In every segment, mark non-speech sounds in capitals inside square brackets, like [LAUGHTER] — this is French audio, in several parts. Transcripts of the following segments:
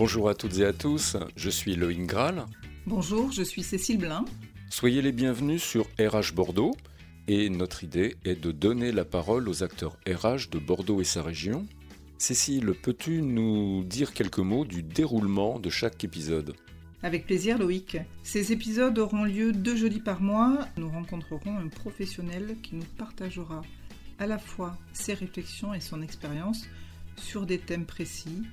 Bonjour à toutes et à tous, je suis Loïc Graal. Bonjour, je suis Cécile Blin. Soyez les bienvenus sur RH Bordeaux et notre idée est de donner la parole aux acteurs RH de Bordeaux et sa région. Cécile, peux-tu nous dire quelques mots du déroulement de chaque épisode? Avec plaisir Loïc. Ces épisodes auront lieu deux jeudis par mois. Nous rencontrerons un professionnel qui nous partagera à la fois ses réflexions et son expérience sur des thèmes précis.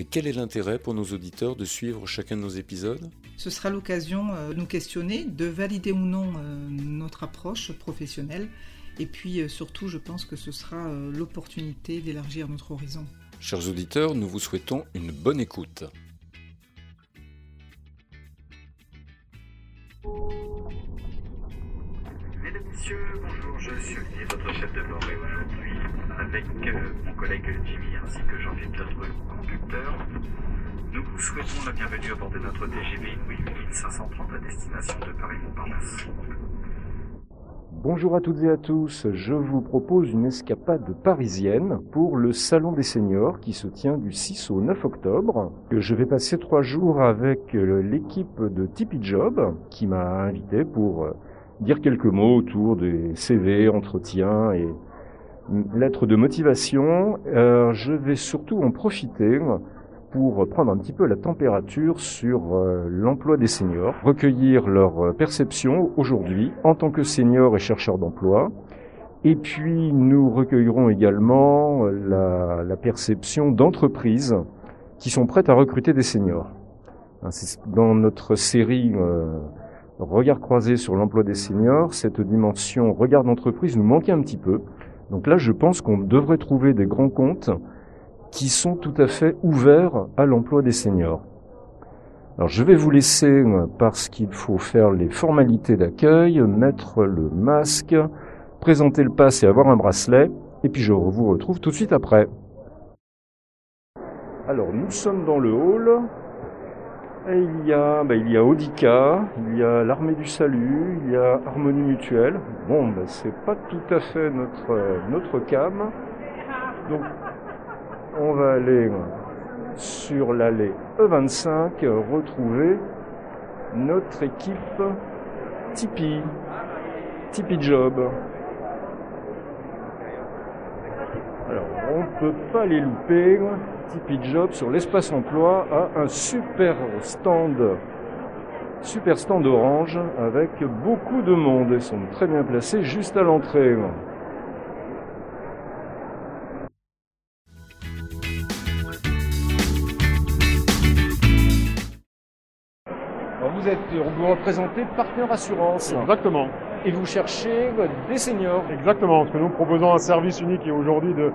Et quel est l'intérêt pour nos auditeurs de suivre chacun de nos épisodes? Ce sera l'occasion euh, de nous questionner, de valider ou non euh, notre approche professionnelle. Et puis euh, surtout, je pense que ce sera l'opportunité d'élargir notre horizon. Chers auditeurs, nous vous souhaitons une bonne écoute. Mesdames, Messieurs, bonjour, je suis Olivier, votre chef de bord, et aujourd'hui, avec euh, mon collègue Jimmy ainsi que Jean-Philippe, notre conducteur, nous vous souhaitons la bienvenue à bord de notre TGV Inouï 8530 à destination de Paris-Montparnasse. Bonjour à toutes et à tous, je vous propose une escapade parisienne pour le Salon des Seniors qui se tient du 6 au 9 octobre. Je vais passer trois jours avec euh, l'équipe de Tipeee Job qui m'a invité pour euh, dire quelques mots autour des CV, entretiens et lettres de motivation. Euh, je vais surtout en profiter pour prendre un petit peu la température sur euh, l'emploi des seniors, recueillir leur euh, perception aujourd'hui en tant que seniors et chercheurs d'emploi. Et puis nous recueillerons également la, la perception d'entreprises qui sont prêtes à recruter des seniors. Hein, dans notre série euh, Regard croisé sur l'emploi des seniors, cette dimension regard d'entreprise nous manquait un petit peu. Donc là, je pense qu'on devrait trouver des grands comptes qui sont tout à fait ouverts à l'emploi des seniors. Alors je vais vous laisser parce qu'il faut faire les formalités d'accueil, mettre le masque, présenter le pass et avoir un bracelet, et puis je vous retrouve tout de suite après. Alors nous sommes dans le hall, il y a, ben, il y a Audica, il y a l'Armée du Salut, il y a Harmonie Mutuelle. Bon, ben, c'est pas tout à fait notre, notre cam. Donc on va aller sur l'allée E25 retrouver notre équipe Tipeee, Tipeee Job. Alors, on ne peut pas les louper. Tipeee Job sur l'espace emploi a un super stand, super stand orange avec beaucoup de monde. Ils sont très bien placés juste à l'entrée. vous représentez Partenaire Assurance. Exactement. Et vous cherchez des seniors. Exactement, parce que nous proposons un service unique et aujourd'hui de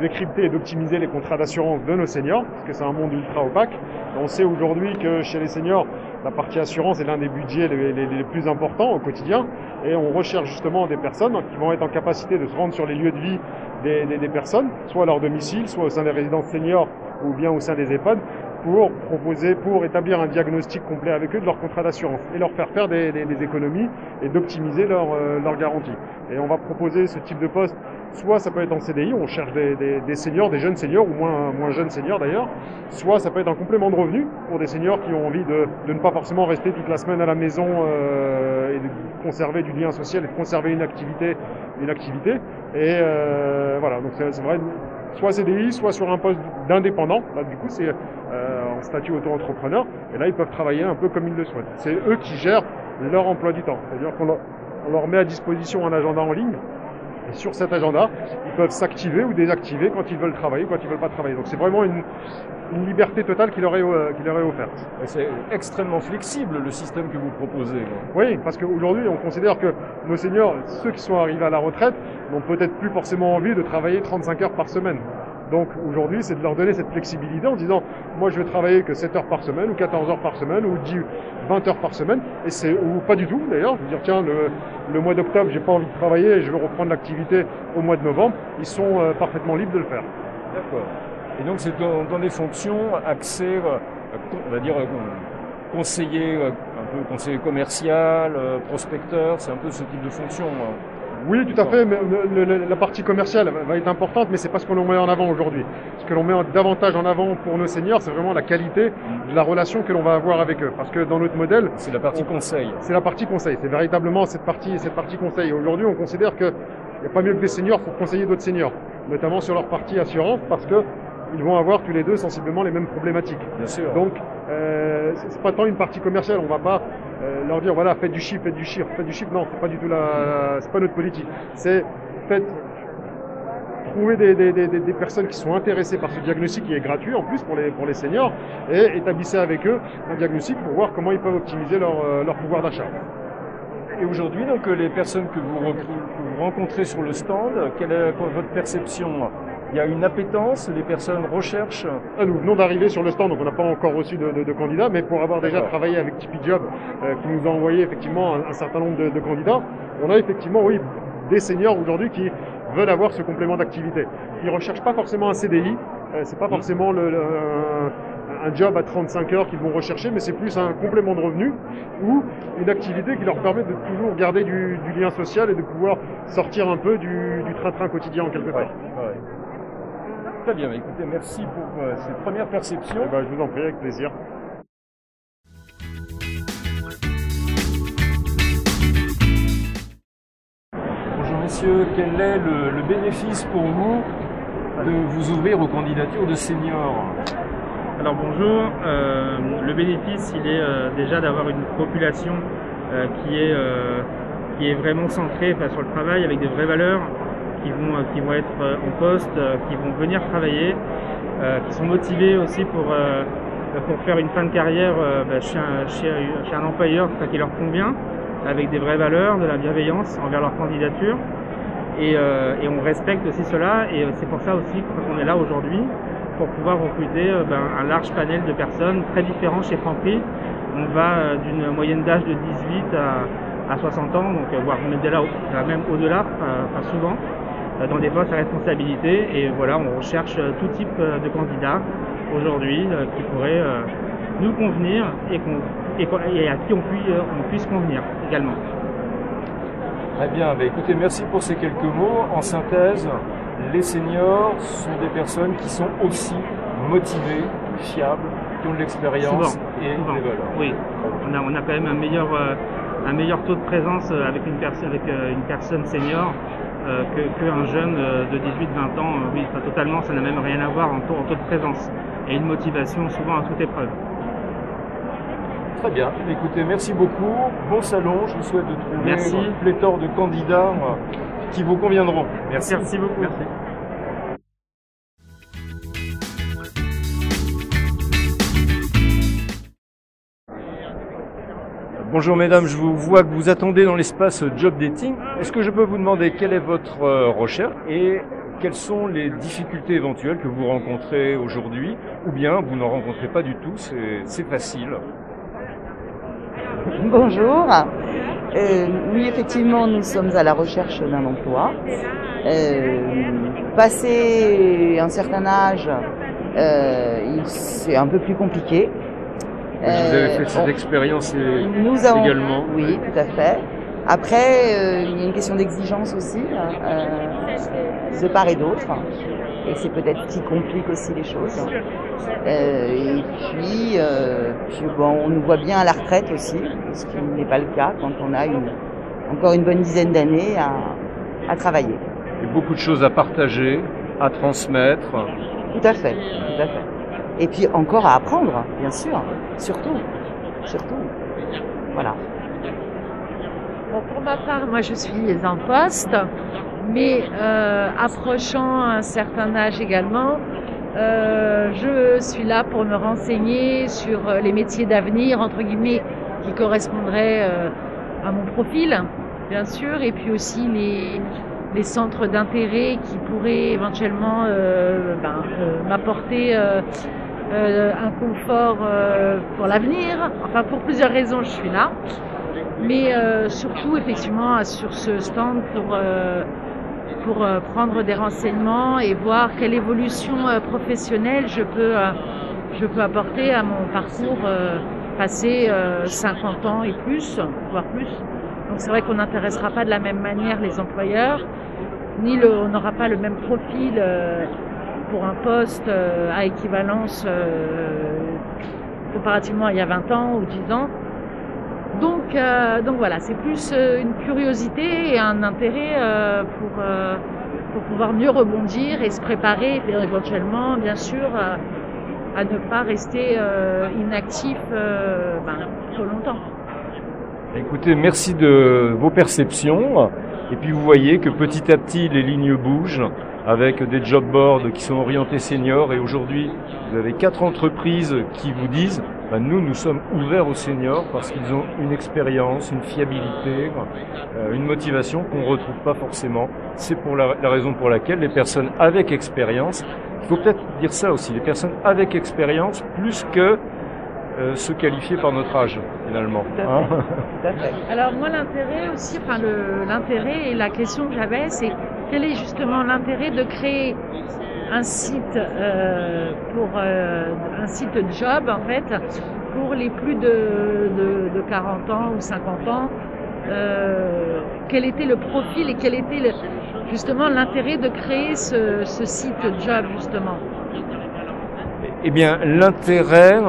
décrypter et d'optimiser les contrats d'assurance de nos seniors, parce que c'est un monde ultra opaque. On sait aujourd'hui que chez les seniors, la partie assurance est l'un des budgets les, plus importants au quotidien, et on recherche justement des personnes qui vont être en capacité de se rendre sur les lieux de vie des, des personnes, soit à leur domicile, soit au sein des résidences seniors ou bien au sein des EHPAD, pour proposer, pour établir un diagnostic complet avec eux de leur contrat d'assurance et leur faire faire des, économies et d'optimiser leur, euh, leur garantie. Et on va proposer ce type de poste, soit ça peut être en CDI, on cherche des, seniors, des jeunes seniors ou moins, moins jeunes seniors d'ailleurs, soit ça peut être un complément de revenu pour des seniors qui ont envie de, de ne pas forcément rester toute la semaine à la maison euh, et de conserver du lien social et de conserver une activité. Une activité. Et euh, voilà, donc c'est vrai, soit CDI, soit sur un poste d'indépendant. Là, du coup, c'est en statut auto-entrepreneur. Et là, ils peuvent travailler un peu comme ils le souhaitent. C'est eux qui gèrent leur emploi du temps. C'est-à-dire qu'on leur met à disposition un agenda en ligne. Et sur cet agenda, ils peuvent s'activer ou désactiver quand ils veulent travailler, quand ils veulent pas travailler. Donc c'est vraiment une, une liberté totale qui leur est, euh, qui leur est offerte. C'est extrêmement flexible le système que vous proposez. Oui, parce qu'aujourd'hui, on considère que nos seniors, ceux qui sont arrivés à la retraite, n'ont peut-être plus forcément envie de travailler 35 heures par semaine. Donc aujourd'hui, c'est de leur donner cette flexibilité en disant, moi je vais travailler que 7 heures par semaine, ou 14 heures par semaine, ou 10, 20 heures par semaine, et c'est ou pas du tout d'ailleurs. Je veux dire, tiens, le, mois d'octobre, j'ai pas envie de travailler, je vais reprendre l'activité au mois de novembre. Ils sont euh, parfaitement libres de le faire. D'accord. Et donc c'est dans, des fonctions axées, euh, on va dire, euh, conseiller, un peu conseiller commercial, prospecteur, c'est un peu ce type de fonction. Oui, tout à fait. Mais le- le- la partie commerciale va être importante, mais c'est pas ce que l'on met en avant aujourd'hui. Ce que l'on met davantage en avant pour nos seniors, c'est vraiment la qualité de la relation que l'on va avoir avec eux. Parce que dans notre modèle, C'est la partie On- conseil. c'est la partie conseil. C'est véritablement cette partie, cette partie conseil. Aujourd'hui, on considère qu'il n'y a pas mieux que des seniors pour conseiller d'autres seniors, notamment sur leur partie assurance, parce que ils vont avoir tous les deux sensiblement les mêmes problématiques. Bien sûr. Donc, euh, c'est pas tant une partie commerciale. On va pas euh, leur dire voilà, faites du chiffre, faites du chiffre, faites du chiffre. Non, c'est pas du tout la, c'est pas notre politique. C'est faites trouver des, des, des, des- des personnes qui sont intéressées par ce diagnostic qui est gratuit en plus pour les pour les seniors et établissez avec eux un diagnostic pour voir comment ils peuvent optimiser leur, euh, leur pouvoir d'achat. Et aujourd'hui, donc, les personnes que vous, recru- que vous rencontrez sur le stand, quelle est votre perception Il y a une appétence, les personnes recherchent Ah, Nous venons d'arriver sur le stand, donc on n'a pas encore reçu de, de- de candidats, mais pour avoir déjà travaillé avec Tipeee Job, euh, qui nous a envoyé effectivement un, un certain nombre de, de candidats, on a effectivement, oui, des seniors aujourd'hui qui veulent avoir ce complément d'activité. Ils recherchent pas forcément un CDI, euh, c'est pas forcément le, le- un, job à 35 heures qu'ils vont rechercher, mais c'est plus un complément de revenu ou une activité qui leur permet de toujours garder du, du lien social et de pouvoir sortir un peu du du train-train quotidien en quelque sorte. Très bien, écoutez, merci pour euh, ces premières perceptions. Eh ben, je vous en prie, avec plaisir. Bonjour messieurs, quel est le, le bénéfice pour vous de vous ouvrir aux candidatures de seniors? Alors bonjour, Euh, le bénéfice il est euh, déjà d'avoir une population euh, qui, est, euh, qui est vraiment centrée enfin, sur le travail avec des vraies valeurs qui vont, euh, qui vont être euh, en poste, euh, qui vont venir travailler, qui sont motivés aussi pour, pour faire une fin de carrière bah, chez, un, chez, un- employeur qui leur convient, avec des vraies valeurs, de la bienveillance envers leur candidature. Et, on respecte aussi cela et c'est pour ça aussi qu'on est là aujourd'hui pour pouvoir recruter ben, un large panel de personnes très différents chez Franprix. On va d'une moyenne d'âge de 18 à, à 60 ans, donc voire même, au- même au-delà, enfin souvent, dans des postes à responsabilité. Et voilà, on recherche euh, tout type euh, de candidats aujourd'hui euh, qui pourraient euh, nous convenir et, à qui on, puis- euh, on puisse convenir également. Très bien, bah, écoutez, merci pour ces quelques mots. En synthèse, les seniors sont des personnes qui sont aussi motivées, fiables, qui ont de l'expérience et souvent. des valeurs. Oui, on a, on a quand même un meilleur, euh, un meilleur taux de présence euh, avec une, personne avec, euh, une personne senior euh, que- qu'un jeune euh, de 18-20 ans. Euh, Oui, totalement, ça n'a même rien à voir en taux, en taux de présence. Et une motivation souvent à toute épreuve. Très bien, écoutez, merci beaucoup. Bon salon, je vous souhaite de trouver Merci. une pléthore de candidats qui vous conviendront. Merci. Merci beaucoup. Merci. Bonjour mesdames, je vous vois que vous attendez dans l'espace job dating. Est-ce que je peux vous demander quelle est votre euh, recherche et quelles sont les difficultés éventuelles que vous rencontrez aujourd'hui ou bien vous n'en rencontrez pas du tout, c'est facile. Bonjour. Euh, oui, effectivement, nous sommes à la recherche d'un emploi. Euh, passé un certain âge, c'est un peu plus compliqué. Vous avez Euh, fait cette on- expérience nous avons, également. Oui, tout à fait. Après, euh, il y a une question d'exigence aussi, euh, de part et d'autre. Et c'est peut-être ce qui complique aussi les choses. Euh, et puis, euh, puis bon, on nous voit bien à la retraite aussi, ce qui n'est pas le cas quand on a une, encore une bonne dizaine d'années à, à travailler. et beaucoup de choses à partager, à transmettre. Tout à fait, tout à fait. Et puis encore à apprendre, bien sûr, surtout, surtout. Voilà. Bon, pour ma part, moi je suis en poste, mais euh, approchant un certain âge également, euh, je suis là pour me renseigner sur euh, les métiers d'avenir, entre guillemets, qui correspondraient euh, à mon profil, bien sûr, et puis aussi les, centres d'intérêt qui pourraient éventuellement ben, m'apporter euh, un confort euh, pour l'avenir. Enfin, pour plusieurs raisons, je suis là mais euh, surtout effectivement sur ce stand pour pour prendre des renseignements et voir quelle évolution professionnelle je peux je peux apporter à mon parcours passé 50 ans et plus, voire plus. Donc c'est vrai qu'on n'intéressera pas de la même manière les employeurs, ni on n'aura pas le même profil pour un poste à équivalence comparativement à il y a 20 ans ou 10 ans. Donc, euh, donc voilà, c'est plus euh, une curiosité et un intérêt euh, pour, pour pouvoir mieux rebondir et se préparer éventuellement, bien sûr, à, ne pas rester inactif ben, trop longtemps. Écoutez, merci de vos perceptions. Et puis vous voyez que petit à petit les lignes bougent avec des job boards qui sont orientés seniors. Et aujourd'hui, vous avez quatre entreprises qui vous disent ben, nous, nous sommes ouverts aux seniors parce qu'ils ont une expérience, une fiabilité, euh, une motivation qu'on ne retrouve pas forcément. C'est pour la, raison pour laquelle les personnes avec expérience, il faut peut-être dire ça aussi, les personnes avec expérience plus que euh, se qualifier par notre âge finalement. Hein [LAUGHS] Alors moi l'intérêt aussi, enfin l'intérêt et la question que j'avais, c'est quel est justement l'intérêt de créer un site euh, pour euh, un site job en fait pour les plus de, de, 40 ans ou 50 ans? Euh, quel était le profil et quel était le, justement l'intérêt de créer ce, ce, site job justement? Eh bien, l'intérêt,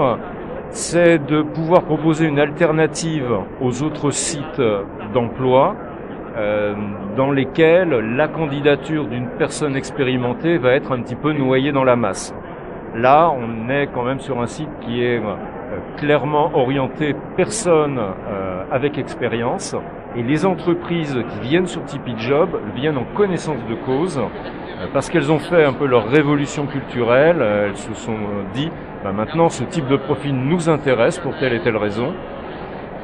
c'est de pouvoir proposer une alternative aux autres sites d'emploi euh, dans lesquels la candidature d'une personne expérimentée va être un petit peu noyée dans la masse. Là, on est quand même sur un site qui est euh, clairement orienté personne euh, avec expérience et les entreprises qui viennent sur Tipeee Job viennent en connaissance de cause parce qu'elles ont fait un peu leur révolution culturelle, elles se sont dit bah, maintenant ce type de profil nous intéresse pour telle et telle raison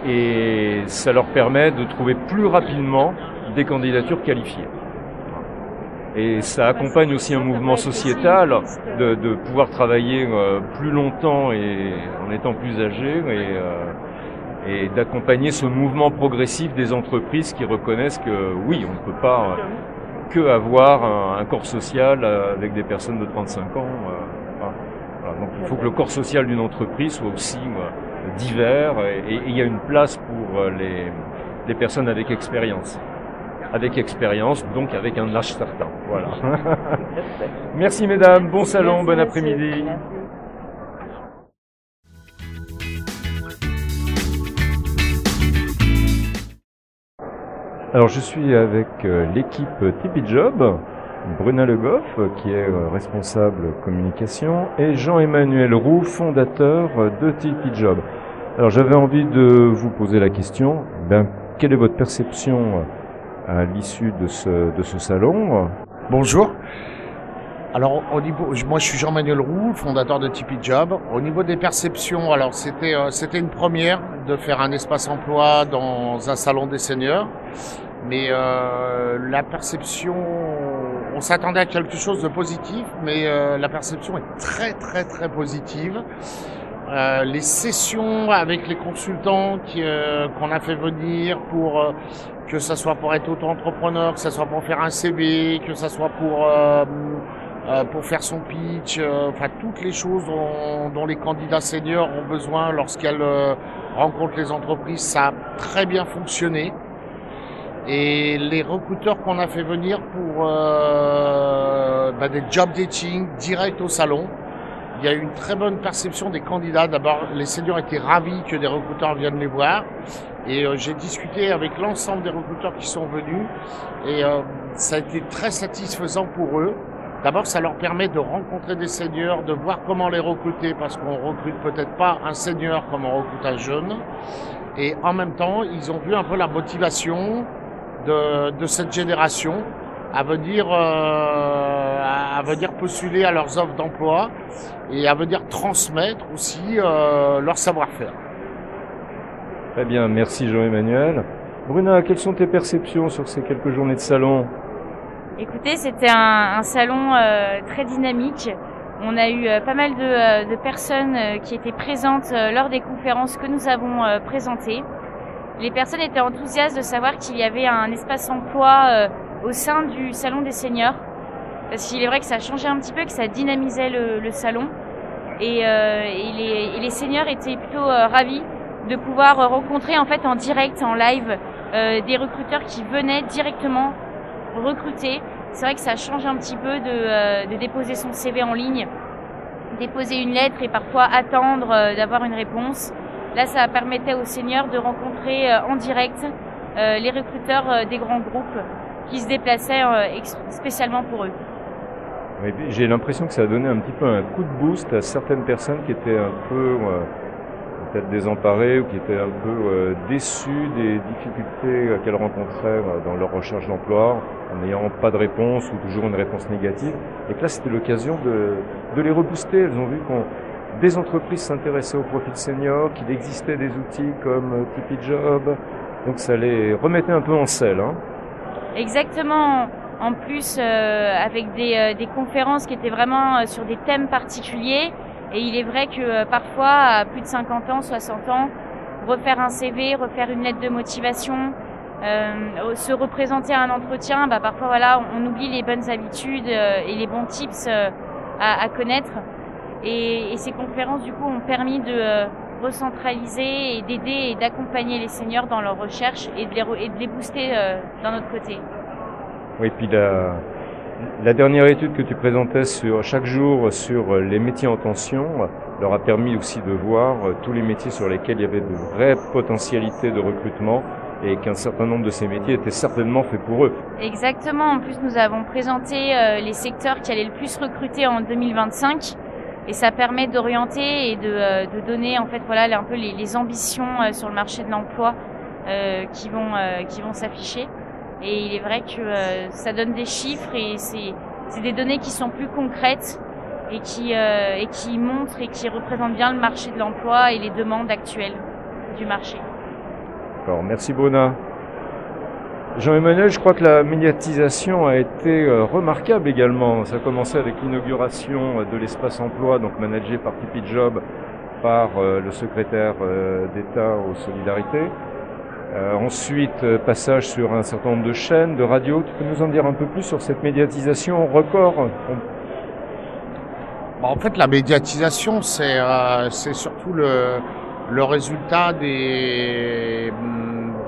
et ça leur permet de trouver plus rapidement des candidatures qualifiées. Et ça accompagne aussi un mouvement sociétal de, pouvoir travailler euh, plus longtemps et en étant plus âgé euh, et d'accompagner ce mouvement progressif des entreprises qui reconnaissent que oui, on ne peut pas que avoir un, un, corps social avec des personnes de 35 ans. Voilà. Donc il faut que le corps social d'une entreprise soit aussi divers et, il y a une place pour euh, les, les personnes avec expérience. Avec expérience, donc avec un âge certain. Voilà. [LAUGHS] Merci mesdames, bon salon, bon après-midi. Alors je suis avec euh, l'équipe Tipeee Job, Bruna Le Goff, qui est euh, responsable communication, et Jean-Emmanuel Roux, fondateur de Tipeee Job. Alors j'avais envie de vous poser la question, ben, quelle est votre perception euh, à l'issue de ce, de ce salon? Bonjour. Alors au niveau, moi je suis Jean-Manuel Roux, fondateur de Tipeee Job. Au niveau des perceptions, alors c'était euh, c'était une première de faire un espace emploi dans un salon des seniors, mais euh, la perception, on s'attendait à quelque chose de positif, mais euh, la perception est très très très positive. Euh, les sessions avec les consultants euh, qu'on a fait venir pour euh, que ça soit pour être auto-entrepreneur, que ça soit pour faire un CV, que ça soit pour pour faire son pitch, enfin toutes les choses dont, dont, les candidats seniors ont besoin lorsqu'elles rencontrent les entreprises, ça a très bien fonctionné. Et les recruteurs qu'on a fait venir pour bah, des job dating direct au salon, il y a eu une très bonne perception des candidats. D'abord, les seniors étaient ravis que des recruteurs viennent les voir. Et euh, j'ai discuté avec l'ensemble des recruteurs qui sont venus. Et euh, ça a été très satisfaisant pour eux. D'abord, ça leur permet de rencontrer des seniors, de voir comment les recruter, parce qu'on recrute peut-être pas un senior comme on recrute un jeune. Et en même temps, ils ont vu un peu la motivation de, cette génération à venir, euh, à venir postuler à leurs offres d'emploi et à venir transmettre aussi euh, leur savoir-faire. Très bien, merci Jean-Emmanuel. Bruna, quelles sont tes perceptions sur ces quelques journées de salon? Écoutez, c'était un, salon euh, très dynamique. On a eu pas mal de, de personnes qui étaient présentes lors des conférences que nous avons présentées. Les personnes étaient enthousiastes de savoir qu'il y avait un espace emploi au sein du salon des seniors. Parce qu'il est vrai que ça a changé un petit peu, que ça dynamisait le, salon. Et, euh, les, seniors étaient plutôt euh, ravis de pouvoir rencontrer en fait en direct, en live, des recruteurs qui venaient directement recruter. C'est vrai que ça change un petit peu de, de déposer son CV en ligne déposer une lettre et parfois attendre euh, d'avoir une réponse. Là, ça permettait aux seniors de rencontrer euh, en direct euh, les recruteurs des grands groupes qui se déplaçaient spécialement pour eux. J'ai l'impression que ça a donné un petit peu un coup de boost à certaines personnes qui étaient un peu peut-être désemparées ou qui étaient un peu déçues des difficultés qu'elles rencontraient dans leur recherche d'emploi en n'ayant pas de réponse ou toujours une réponse négative. Et que là, c'était l'occasion de, les rebooster. Elles ont vu qu'on des entreprises s'intéressaient au profil senior, qu'il existait des outils comme euh, Tipeee Job. Donc ça les remettait un peu en selle. Hein. Exactement. En plus, euh, avec euh, des, conférences qui étaient vraiment sur des thèmes particuliers. Et il est vrai que parfois, à plus de 50 ans, 60 ans, refaire un CV, refaire une lettre de motivation, euh, se représenter à un entretien, bah, parfois voilà, on, oublie les bonnes habitudes euh, et les bons tips euh, à, connaître. Et, ces conférences du coup ont permis de euh, recentraliser et d'aider et d'accompagner les seniors dans leur recherche et de les, et de les booster d'un autre côté. Oui, puis la, la dernière étude que tu présentais sur chaque jour sur les métiers en tension leur a permis aussi de voir tous les métiers sur lesquels il y avait de vraies potentialités de recrutement et qu'un certain nombre de ces métiers étaient certainement faits pour eux. Exactement. En plus, nous avons présenté euh, les secteurs qui allaient le plus recruter en 2025 et ça permet d'orienter et de, euh, donner en fait voilà un peu les, ambitions euh, sur le marché de l'emploi qui vont s'afficher. Et il est vrai que ça donne des chiffres et c'est des données qui sont plus concrètes et qui et qui montrent et qui représentent bien le marché de l'emploi et les demandes actuelles du marché. Merci Bona. Jean-Emmanuel, je crois que la médiatisation a été euh, remarquable également. Ça a commencé avec l'inauguration de l'espace emploi, donc managé par Tipeee Job, par euh, le secrétaire euh, d'État aux solidarités. Ensuite, passage sur un certain nombre de chaînes, de radios. Tu peux nous en dire un peu plus sur cette médiatisation record En fait, la médiatisation, c'est surtout le, le résultat des,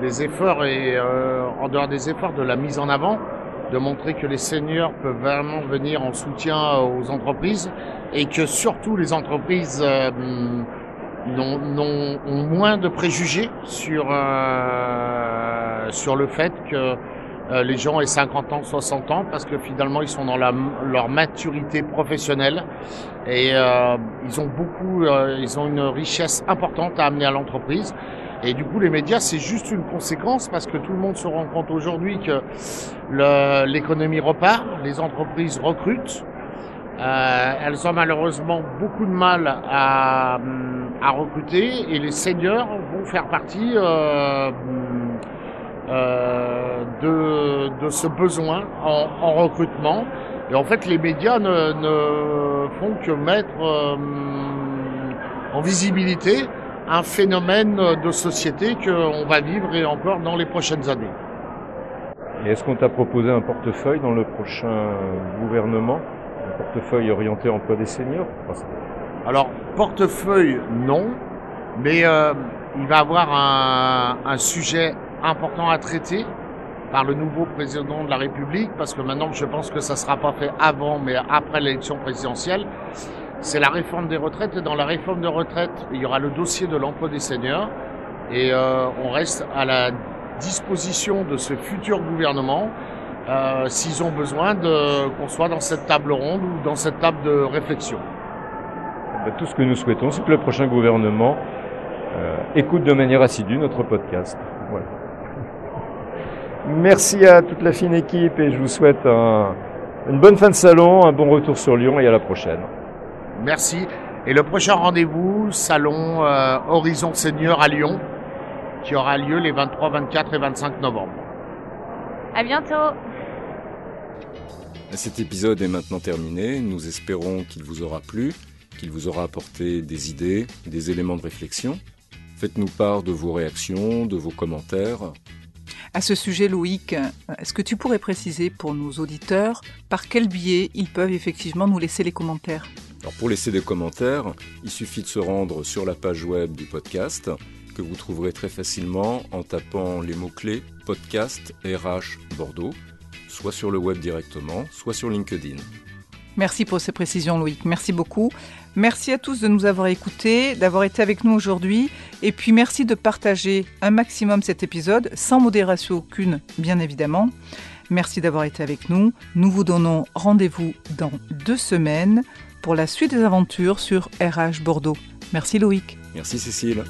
des efforts et euh, en dehors des efforts de la mise en avant, de montrer que les seniors peuvent vraiment venir en soutien aux entreprises et que surtout les entreprises ont moins de préjugés sur, euh, sur le fait que euh, les gens aient 50 ans, 60 ans, parce que finalement ils sont dans leur maturité professionnelle et euh, ils ont beaucoup, ils ont une richesse importante à amener à l'entreprise. Et du coup, les médias, c'est juste une conséquence parce que tout le monde se rend compte aujourd'hui que l'économie repart, les entreprises recrutent. Elles ont malheureusement beaucoup de mal à, à recruter et les seniors vont faire partie euh, euh, de, ce besoin en, en, recrutement. Et en fait, les médias ne, ne font que mettre euh, en visibilité un phénomène de société qu'on va vivre et encore dans les prochaines années. Et est-ce qu'on t'a proposé un portefeuille dans le prochain gouvernement? Un portefeuille orienté emploi des seniors? Alors, portefeuille, non. Mais euh, il va avoir un, sujet important à traiter par le nouveau président de la République, parce que maintenant je pense que ça ne sera pas fait avant, mais après l'élection présidentielle, c'est la réforme des retraites. Et dans la réforme des retraites, il y aura le dossier de l'emploi des seniors. Et euh, on reste à la disposition de ce futur gouvernement euh, s'ils ont besoin qu'on soit dans cette table ronde ou dans cette table de réflexion. Ben, tout ce que nous souhaitons, c'est que le prochain gouvernement euh, écoute de manière assidue notre podcast. Voilà. Merci à toute la fine équipe et je vous souhaite une bonne fin de salon, un bon retour sur Lyon et à la prochaine. Merci. Et le prochain rendez-vous, salon euh, Horizon Senior à Lyon, qui aura lieu les 23, 24 et 25 novembre. À bientôt. Cet épisode est maintenant terminé. Nous espérons qu'il vous aura plu, qu'il vous aura apporté des idées, des éléments de réflexion. Faites-nous part de vos réactions, de vos commentaires. À ce sujet, Loïc, est-ce que tu pourrais préciser pour nos auditeurs par quel biais ils peuvent effectivement nous laisser les commentaires? Alors pour laisser des commentaires, il suffit de se rendre sur la page web du podcast. que vous trouverez très facilement en tapant les mots-clés podcast RH Bordeaux, soit sur le web directement, soit sur LinkedIn. Merci pour ces précisions, Loïc. Merci beaucoup. Merci à tous de nous avoir écoutés, d'avoir été avec nous aujourd'hui. Et puis merci de partager un maximum cet épisode, sans modération aucune, bien évidemment. Merci d'avoir été avec nous. Nous vous donnons rendez-vous dans deux semaines pour la suite des aventures sur RH Bordeaux. Merci Loïc. Merci Cécile.